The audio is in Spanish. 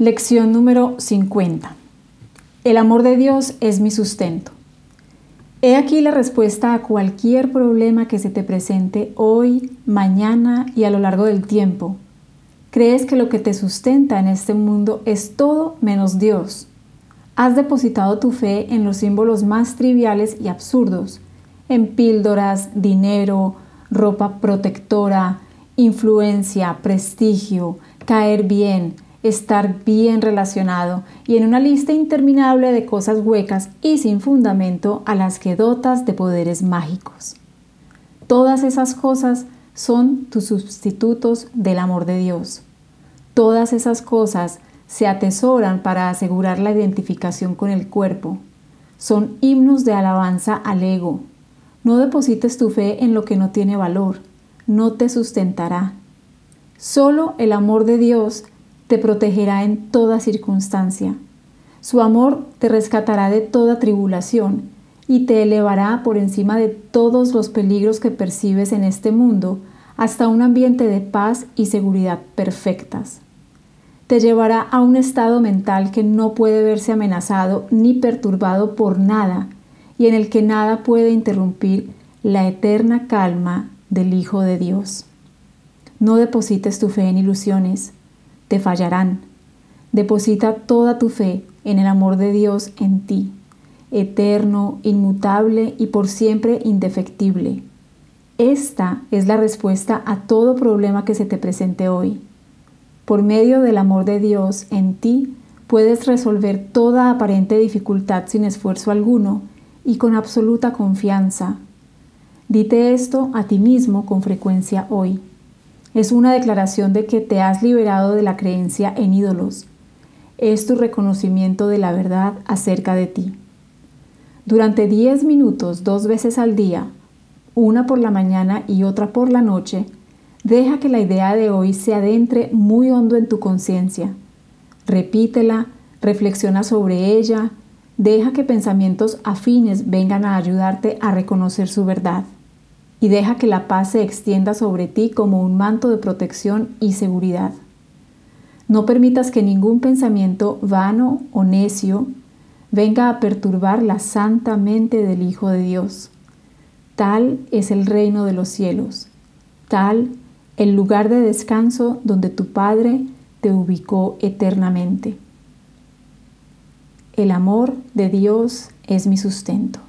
Lección número 50. El amor de Dios es mi sustento. He aquí la respuesta a cualquier problema que se te presente hoy, mañana y a lo largo del tiempo. Crees que lo que te sustenta en este mundo es todo menos Dios. Has depositado tu fe en los símbolos más triviales y absurdos, en píldoras, dinero, ropa protectora, influencia, prestigio, caer bien, estar bien relacionado y en una lista interminable de cosas huecas y sin fundamento a las que dotas de poderes mágicos. Todas esas cosas son tus sustitutos del amor de Dios. Todas esas cosas se atesoran para asegurar la identificación con el cuerpo. Son himnos de alabanza al ego. No deposites tu fe en lo que no tiene valor, no te sustentará. Solo el amor de Dios te protegerá en toda circunstancia. Su amor te rescatará de toda tribulación y te elevará por encima de todos los peligros que percibes en este mundo hasta un ambiente de paz y seguridad perfectas. Te llevará a un estado mental que no puede verse amenazado ni perturbado por nada y en el que nada puede interrumpir la eterna calma del Hijo de Dios. No deposites tu fe en ilusiones, te fallarán. Deposita toda tu fe en el amor de Dios en ti, eterno, inmutable y por siempre indefectible. Esta es la respuesta a todo problema que se te presente hoy. Por medio del amor de Dios en ti, puedes resolver toda aparente dificultad sin esfuerzo alguno y con absoluta confianza. Dite esto a ti mismo con frecuencia hoy. Es una declaración de que te has liberado de la creencia en ídolos. Es tu reconocimiento de la verdad acerca de ti. Durante 10 minutos, dos veces al día, una por la mañana y otra por la noche, deja que la idea de hoy se adentre muy hondo en tu conciencia. Repítela, reflexiona sobre ella, deja que pensamientos afines vengan a ayudarte a reconocer su verdad y deja que la paz se extienda sobre ti como un manto de protección y seguridad. No permitas que ningún pensamiento vano o necio venga a perturbar la santa mente del Hijo de Dios. Tal es el reino de los cielos, tal el lugar de descanso donde tu Padre te ubicó eternamente. El amor de Dios es mi sustento.